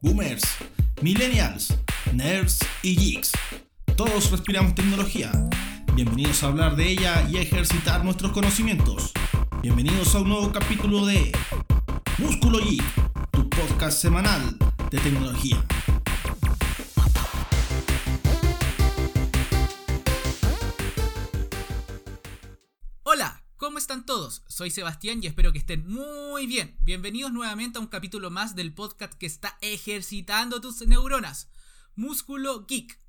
boomers, millennials, nerds y geeks. Todos respiramos tecnología. Bienvenidos a hablar de ella y a ejercitar nuestros conocimientos. Bienvenidos a un nuevo capítulo de Músculo Geek, tu podcast semanal de tecnología. Soy Sebastián y espero que estén muy bien. Bienvenidos nuevamente a un capítulo más del podcast que está ejercitando tus neuronas, Músculo Geek.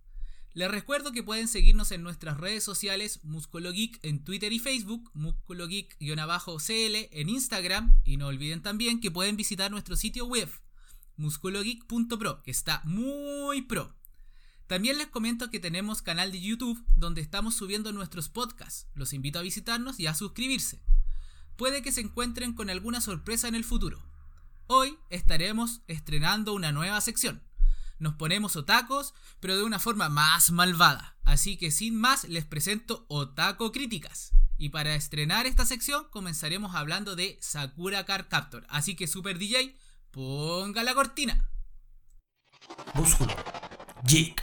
Les recuerdo que pueden seguirnos en nuestras redes sociales Músculo Geek en Twitter y Facebook, Músculo Geek-CL en Instagram y no olviden también que pueden visitar nuestro sitio web musculogeek.pro que está muy pro. También les comento que tenemos canal de YouTube donde estamos subiendo nuestros podcasts. Los invito a visitarnos y a suscribirse. Puede que se encuentren con alguna sorpresa en el futuro. Hoy estaremos estrenando una nueva sección nos ponemos otacos, pero de una forma más malvada. Así que sin más, les presento Otaco Críticas. Y para estrenar esta sección, comenzaremos hablando de Sakura Card Captor. Así que Super DJ, ponga la cortina. Músculo. Geek.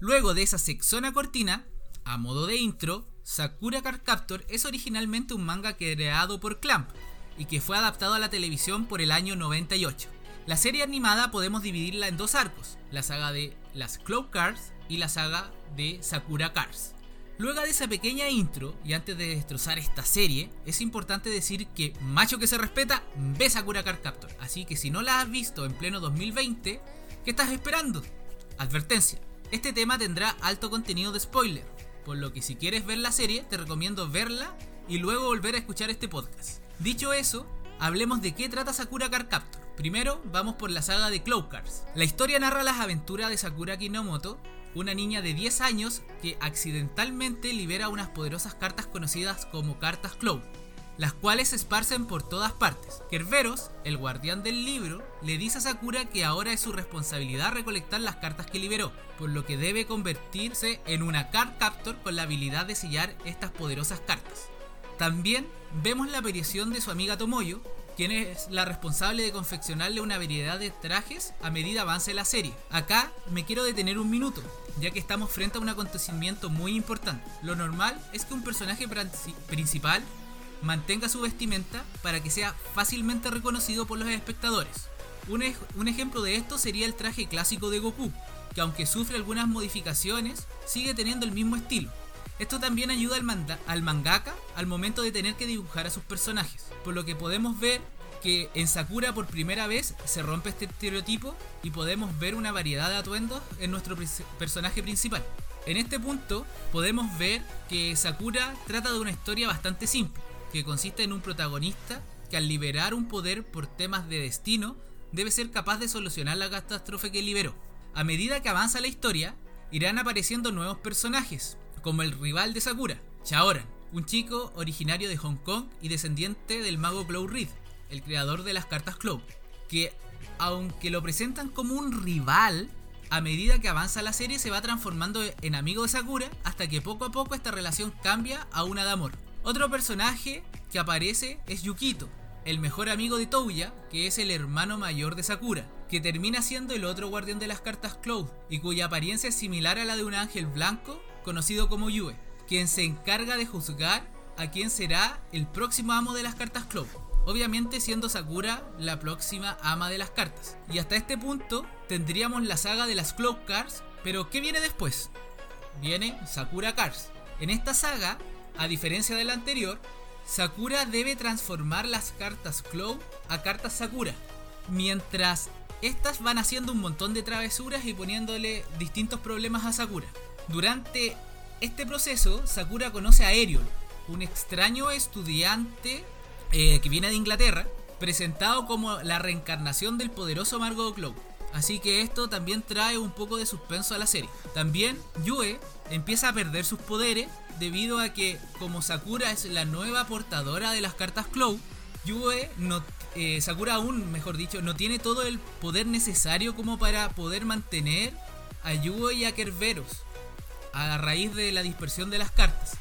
Luego de esa sexona cortina, a modo de intro, Sakura Card Captor es originalmente un manga creado por Clamp y que fue adaptado a la televisión por el año 98. La serie animada podemos dividirla en dos arcos, la saga de las Cloud Cars y la saga de Sakura Cars. Luego de esa pequeña intro, y antes de destrozar esta serie, es importante decir que macho que se respeta ve Sakura Card Captor. Así que si no la has visto en pleno 2020, ¿qué estás esperando? Advertencia, este tema tendrá alto contenido de spoiler, por lo que si quieres ver la serie te recomiendo verla y luego volver a escuchar este podcast. Dicho eso, hablemos de qué trata Sakura Card Captor. Primero, vamos por la saga de Cloud Cars. La historia narra las aventuras de Sakura Kinomoto, una niña de 10 años que accidentalmente libera unas poderosas cartas conocidas como cartas Cloud, las cuales se esparcen por todas partes. Kerberos, el guardián del libro, le dice a Sakura que ahora es su responsabilidad recolectar las cartas que liberó, por lo que debe convertirse en una Card Captor con la habilidad de sellar estas poderosas cartas. También vemos la aparición de su amiga Tomoyo, quien es la responsable de confeccionarle una variedad de trajes a medida avance la serie. Acá me quiero detener un minuto, ya que estamos frente a un acontecimiento muy importante. Lo normal es que un personaje principal mantenga su vestimenta para que sea fácilmente reconocido por los espectadores. Un, ejemplo de esto sería el traje clásico de Goku, que aunque sufre algunas modificaciones, sigue teniendo el mismo estilo. Esto también ayuda al, al, mangaka al momento de tener que dibujar a sus personajes, por lo que podemos ver que en Sakura por primera vez se rompe este estereotipo y podemos ver una variedad de atuendos en nuestro personaje principal. En este punto podemos ver que Sakura trata de una historia bastante simple, que consiste en un protagonista que al liberar un poder por temas de destino debe ser capaz de solucionar la catástrofe que liberó. A medida que avanza la historia, irán apareciendo nuevos personajes, como el rival de Sakura, Chaoran, un chico originario de Hong Kong y descendiente del mago Cloud Reed, el creador de las cartas Cloud, que aunque lo presentan como un rival, a medida que avanza la serie se va transformando en amigo de Sakura hasta que poco a poco esta relación cambia a una de amor. Otro personaje que aparece es Yukito, el mejor amigo de Touya, que es el hermano mayor de Sakura, que termina siendo el otro guardián de las cartas Cloud y cuya apariencia es similar a la de un ángel blanco conocido como Yue, quien se encarga de juzgar a quién será el próximo amo de las cartas Cloud. Obviamente siendo Sakura la próxima ama de las cartas. Y hasta este punto tendríamos la saga de las Cloud Cars, pero ¿qué viene después? Viene Sakura Cars. En esta saga, a diferencia de la anterior, Sakura debe transformar las cartas Cloud a cartas Sakura, mientras estas van haciendo un montón de travesuras y poniéndole distintos problemas a Sakura. Durante este proceso, Sakura conoce a Eriol, un extraño estudiante eh, que viene de Inglaterra, presentado como la reencarnación del poderoso Margot Cloud. Así que esto también trae un poco de suspenso a la serie. También Yue empieza a perder sus poderes debido a que como Sakura es la nueva portadora de las cartas Cloud, Yue no, eh, Sakura aún, mejor dicho, no tiene todo el poder necesario como para poder mantener a Yue y a Kerberos a raíz de la dispersión de las cartas.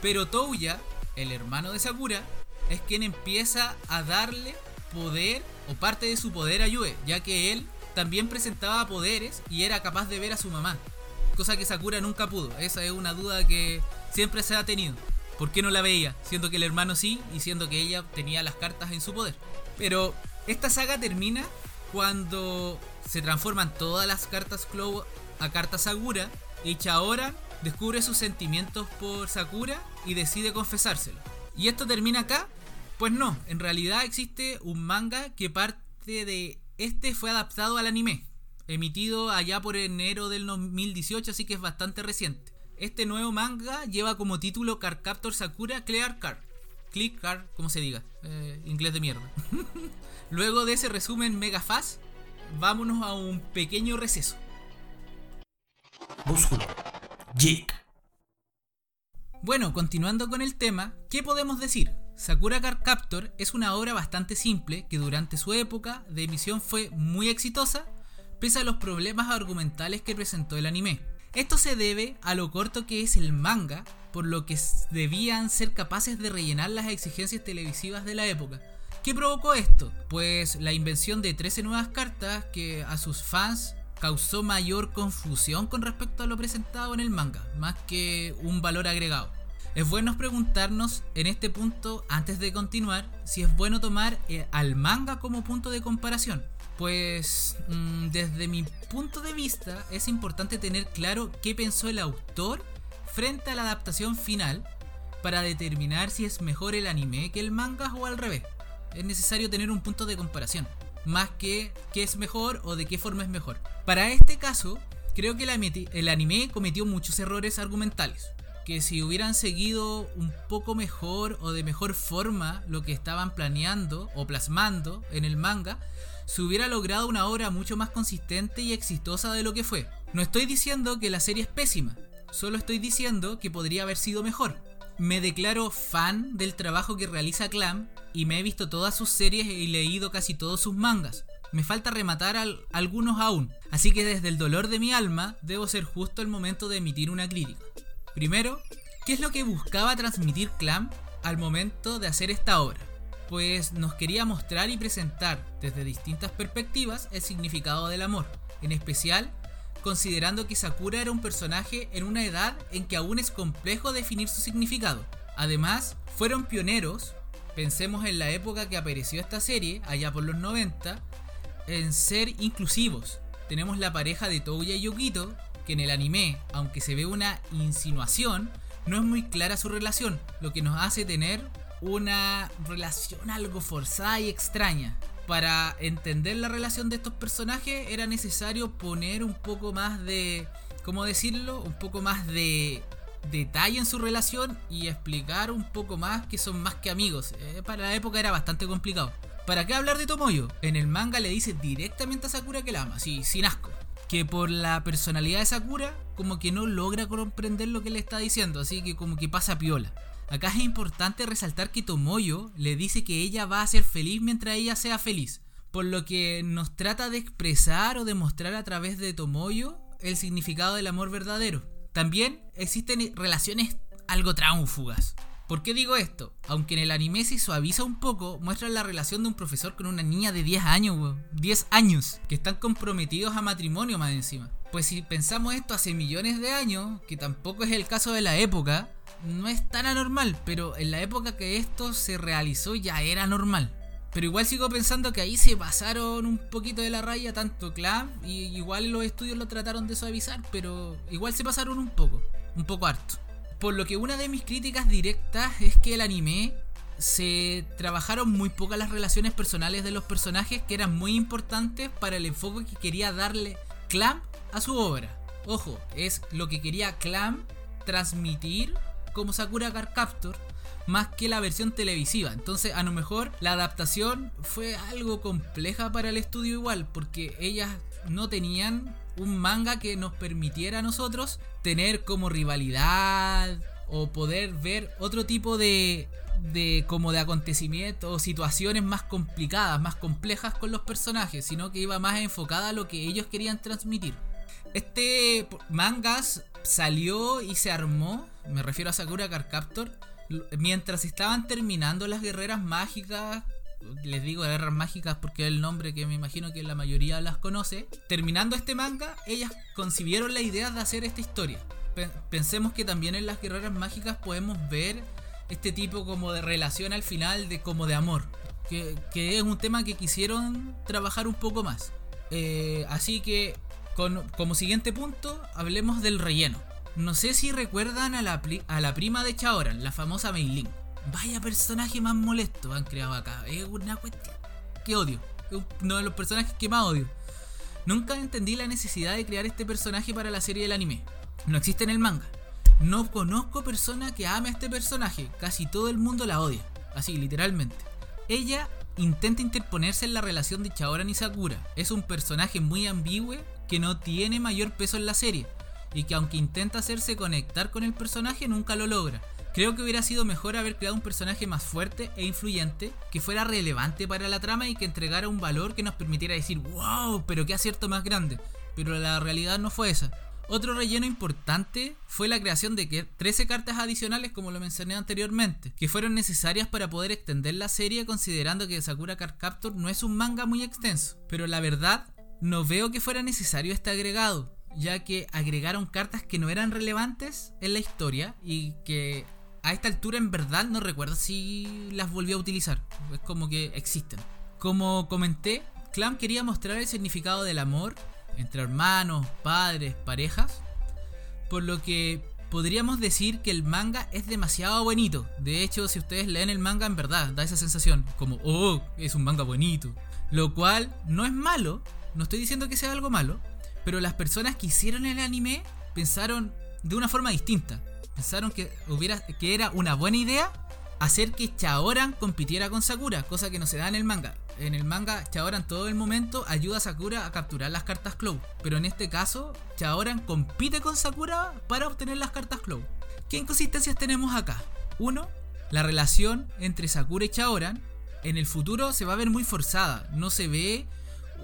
Pero Touya, el hermano de Sakura, es quien empieza a darle poder o parte de su poder a Yue, ya que él también presentaba poderes y era capaz de ver a su mamá, cosa que Sakura nunca pudo. Esa es una duda que siempre se ha tenido. ¿Por qué no la veía? Siendo que el hermano sí y siendo que ella tenía las cartas en su poder. Pero esta saga termina cuando se transforman todas las cartas Clow a cartas Sakura y Chaora descubre sus sentimientos por Sakura y decide confesárselo. ¿Y esto termina acá? Pues no, en realidad existe un manga que parte de este fue adaptado al anime, emitido allá por enero del 2018, así que es bastante reciente. Este nuevo manga lleva como título Cardcaptor Sakura Clear Card. Click Card, como se diga. Eh, inglés de mierda. Luego de ese resumen mega fast, vámonos a un pequeño receso. Búsculo. Jig. Bueno, continuando con el tema, ¿qué podemos decir? Sakura Card Captor es una obra bastante simple que durante su época de emisión fue muy exitosa, pese a los problemas argumentales que presentó el anime. Esto se debe a lo corto que es el manga, por lo que debían ser capaces de rellenar las exigencias televisivas de la época. ¿Qué provocó esto? Pues la invención de 13 nuevas cartas que a sus fans causó mayor confusión con respecto a lo presentado en el manga, más que un valor agregado. Es bueno preguntarnos en este punto, antes de continuar, si es bueno tomar eh, al manga como punto de comparación. Pues mm, desde mi punto de vista es importante tener claro qué pensó el autor frente a la adaptación final para determinar si es mejor el anime que el manga o al revés. Es necesario tener un punto de comparación, más que qué es mejor o de qué forma es mejor. Para este caso, creo que el anime cometió muchos errores argumentales que si hubieran seguido un poco mejor o de mejor forma lo que estaban planeando o plasmando en el manga, se hubiera logrado una obra mucho más consistente y exitosa de lo que fue. No estoy diciendo que la serie es pésima, solo estoy diciendo que podría haber sido mejor. Me declaro fan del trabajo que realiza Clam y me he visto todas sus series y leído casi todos sus mangas. Me falta rematar algunos aún, así que desde el dolor de mi alma debo ser justo el momento de emitir una crítica. Primero, ¿qué es lo que buscaba transmitir Clam al momento de hacer esta obra? Pues nos quería mostrar y presentar desde distintas perspectivas el significado del amor, en especial considerando que Sakura era un personaje en una edad en que aún es complejo definir su significado. Además, fueron pioneros, pensemos en la época que apareció esta serie, allá por los 90, en ser inclusivos. Tenemos la pareja de Touya y Yukito, que en el anime, aunque se ve una insinuación, no es muy clara su relación, lo que nos hace tener una relación algo forzada y extraña. Para entender la relación de estos personajes era necesario poner un poco más de, ¿cómo decirlo? Un poco más de detalle en su relación y explicar un poco más que son más que amigos. Eh, para la época era bastante complicado. ¿Para qué hablar de Tomoyo? En el manga le dice directamente a Sakura que la ama, así, sin asco que por la personalidad de Sakura, como que no logra comprender lo que le está diciendo, así que como que pasa piola. Acá es importante resaltar que Tomoyo le dice que ella va a ser feliz mientras ella sea feliz, por lo que nos trata de expresar o demostrar a través de Tomoyo el significado del amor verdadero. También existen relaciones algo tránfugas. ¿Por qué digo esto? Aunque en el anime se suaviza un poco, muestra la relación de un profesor con una niña de 10 años, 10 años, que están comprometidos a matrimonio más encima. Pues si pensamos esto hace millones de años, que tampoco es el caso de la época, no es tan anormal, pero en la época que esto se realizó ya era normal. Pero igual sigo pensando que ahí se pasaron un poquito de la raya tanto Clam y igual los estudios lo trataron de suavizar, pero igual se pasaron un poco, un poco harto. Por lo que una de mis críticas directas es que el anime se trabajaron muy pocas las relaciones personales de los personajes que eran muy importantes para el enfoque que quería darle Clam a su obra. Ojo, es lo que quería Clam transmitir como Sakura Card Captor más que la versión televisiva. Entonces, a lo mejor la adaptación fue algo compleja para el estudio igual, porque ellas no tenían un manga que nos permitiera a nosotros tener como rivalidad o poder ver otro tipo de, de como de acontecimientos o situaciones más complicadas, más complejas con los personajes, sino que iba más enfocada a lo que ellos querían transmitir. Este mangas salió y se armó, me refiero a Sakura Card Captor, mientras estaban terminando las guerreras mágicas les digo guerras mágicas porque es el nombre que me imagino que la mayoría las conoce. Terminando este manga, ellas concibieron la idea de hacer esta historia. Pensemos que también en las guerreras mágicas podemos ver este tipo como de relación al final, de como de amor. Que, es un tema que quisieron trabajar un poco más. Eh, así que, como siguiente punto, hablemos del relleno. No sé si recuerdan a la, prima de Chaoran, la famosa Mei Vaya personaje más molesto han creado acá. Es una cuestión que odio. Es uno de los personajes que más odio. Nunca entendí la necesidad de crear este personaje para la serie del anime. No existe en el manga. No conozco persona que ame a este personaje. Casi todo el mundo la odia. Así, literalmente. Ella intenta interponerse en la relación de Chaoran y Sakura. Es un personaje muy ambiguo que no tiene mayor peso en la serie. Y que aunque intenta hacerse conectar con el personaje, nunca lo logra. Creo que hubiera sido mejor haber creado un personaje más fuerte e influyente, que fuera relevante para la trama y que entregara un valor que nos permitiera decir, wow, pero qué acierto más grande. Pero la realidad no fue esa. Otro relleno importante fue la creación de 13 cartas adicionales, como lo mencioné anteriormente, que fueron necesarias para poder extender la serie considerando que Sakura Card Captor no es un manga muy extenso. Pero la verdad, no veo que fuera necesario este agregado, ya que agregaron cartas que no eran relevantes en la historia y que a esta altura en verdad no recuerdo si las volvió a utilizar. Es como que existen. Como comenté, Clam quería mostrar el significado del amor entre hermanos, padres, parejas. Por lo que podríamos decir que el manga es demasiado bonito. De hecho, si ustedes leen el manga en verdad, da esa sensación. Como, oh, es un manga bonito. Lo cual no es malo. No estoy diciendo que sea algo malo. Pero las personas que hicieron el anime pensaron de una forma distinta pensaron que, hubiera, que era una buena idea hacer que Chaoran compitiera con Sakura, cosa que no se da en el manga. En el manga, Chaoran todo el momento ayuda a Sakura a capturar las cartas Clow. Pero en este caso, Chaoran compite con Sakura para obtener las cartas Clow. ¿Qué inconsistencias tenemos acá? Uno, la relación entre Sakura y Chaoran en el futuro se va a ver muy forzada. No se ve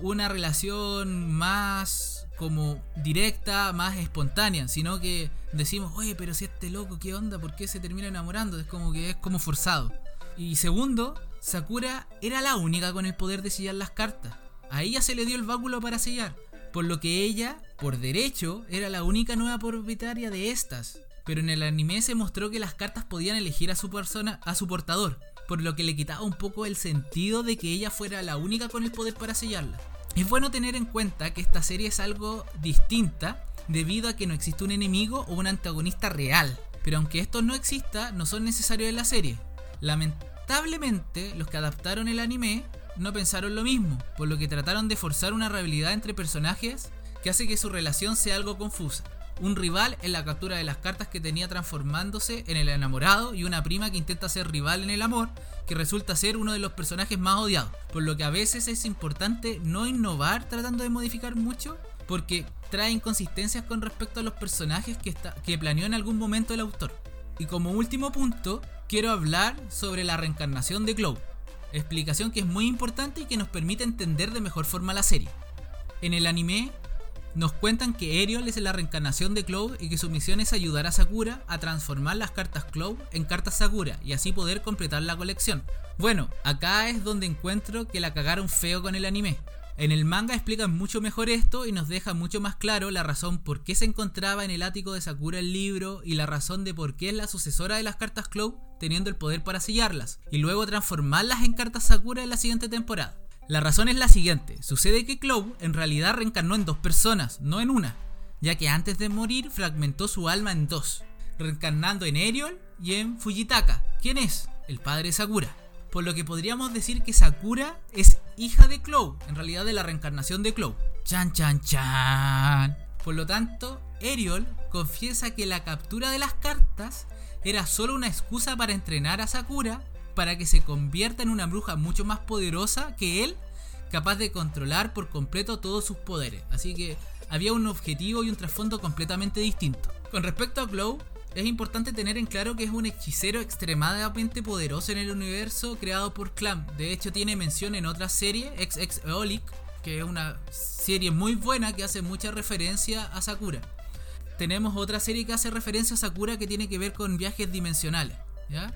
una relación más como directa, más espontánea, sino que decimos, oye, pero si este loco, ¿qué onda? ¿Por qué se termina enamorando? Es como que es como forzado. Y segundo, Sakura era la única con el poder de sellar las cartas. A ella se le dio el báculo para sellar, por lo que ella, por derecho, era la única nueva propietaria de estas. Pero en el anime se mostró que las cartas podían elegir a su persona, a su portador, por lo que le quitaba un poco el sentido de que ella fuera la única con el poder para sellarla. Es bueno tener en cuenta que esta serie es algo distinta debido a que no existe un enemigo o un antagonista real. Pero aunque esto no exista, no son necesarios en la serie. Lamentablemente, los que adaptaron el anime no pensaron lo mismo, por lo que trataron de forzar una rivalidad entre personajes que hace que su relación sea algo confusa un rival en la captura de las cartas que tenía transformándose en el enamorado y una prima que intenta ser rival en el amor, que resulta ser uno de los personajes más odiados. Por lo que a veces es importante no innovar tratando de modificar mucho, porque trae inconsistencias con respecto a los personajes que, que planeó en algún momento el autor. Y como último punto, quiero hablar sobre la reencarnación de Glow, explicación que es muy importante y que nos permite entender de mejor forma la serie. En el anime, nos cuentan que Eriol es la reencarnación de Cloud y que su misión es ayudar a Sakura a transformar las cartas Cloud en cartas Sakura y así poder completar la colección. Bueno, acá es donde encuentro que la cagaron feo con el anime. En el manga explican mucho mejor esto y nos deja mucho más claro la razón por qué se encontraba en el ático de Sakura el libro y la razón de por qué es la sucesora de las cartas Cloud teniendo el poder para sellarlas y luego transformarlas en cartas Sakura en la siguiente temporada. La razón es la siguiente, sucede que Clow en realidad reencarnó en dos personas, no en una, ya que antes de morir fragmentó su alma en dos, reencarnando en Eriol y en Fujitaka, ¿Quién es el padre de Sakura. Por lo que podríamos decir que Sakura es hija de Clow, en realidad de la reencarnación de Clow. Chan chan chan. Por lo tanto, Eriol confiesa que la captura de las cartas era solo una excusa para entrenar a Sakura para que se convierta en una bruja mucho más poderosa que él, capaz de controlar por completo todos sus poderes. Así que había un objetivo y un trasfondo completamente distinto. Con respecto a Glow, es importante tener en claro que es un hechicero extremadamente poderoso en el universo creado por Clam. De hecho, tiene mención en otra serie, XX Eolic, que es una serie muy buena que hace mucha referencia a Sakura. Tenemos otra serie que hace referencia a Sakura que tiene que ver con viajes dimensionales. ¿ya?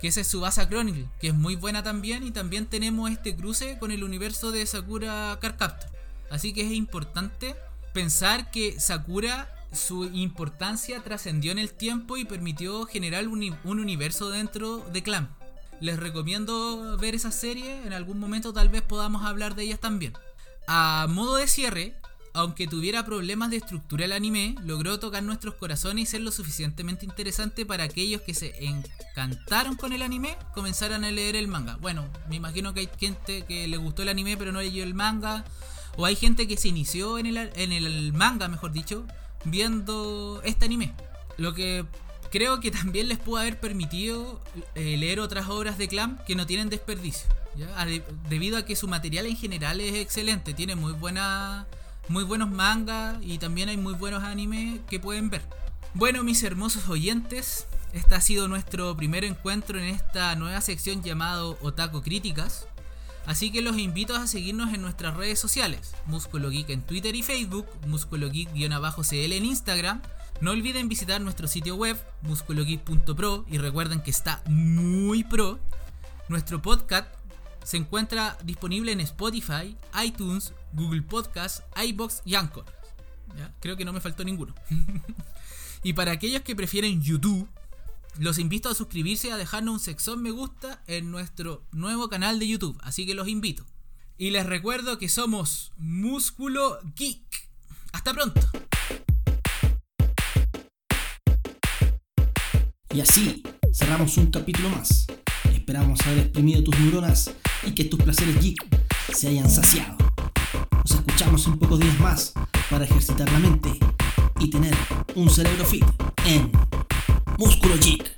Que es Subasa Chronicle, que es muy buena también, y también tenemos este cruce con el universo de Sakura Card Captor. Así que es importante pensar que Sakura, su importancia trascendió en el tiempo y permitió generar un, un universo dentro de Clan. Les recomiendo ver esa serie, en algún momento tal vez podamos hablar de ellas también. A modo de cierre, aunque tuviera problemas de estructura el anime, logró tocar nuestros corazones y ser lo suficientemente interesante para aquellos que se encantaron con el anime comenzaran a leer el manga. Bueno, me imagino que hay gente que le gustó el anime pero no leyó el manga, o hay gente que se inició en el, en el manga, mejor dicho, viendo este anime. Lo que creo que también les pudo haber permitido eh, leer otras obras de Clam que no tienen desperdicio. debido a que su material en general es excelente, tiene muy buena muy buenos mangas y también hay muy buenos animes que pueden ver. Bueno, mis hermosos oyentes, este ha sido nuestro primer encuentro en esta nueva sección llamado Otaku Críticas. Así que los invito a seguirnos en nuestras redes sociales, Músculo Geek en Twitter y Facebook, Músculo Geek-cl en Instagram. No olviden visitar nuestro sitio web, musculogeek.pro, y recuerden que está muy pro. Nuestro podcast se encuentra disponible en Spotify, iTunes, Google Podcast, iBox y Anchor. Creo que no me faltó ninguno. y para aquellos que prefieren YouTube, los invito a suscribirse y a dejarnos un sexón me gusta en nuestro nuevo canal de YouTube. Así que los invito. Y les recuerdo que somos Músculo Geek. Hasta pronto. Y así cerramos un capítulo más. Esperamos haber exprimido tus neuronas y que tus placeres geek se hayan saciado. Nos escuchamos en pocos días más para ejercitar la mente y tener un cerebro fit en Músculo Geek.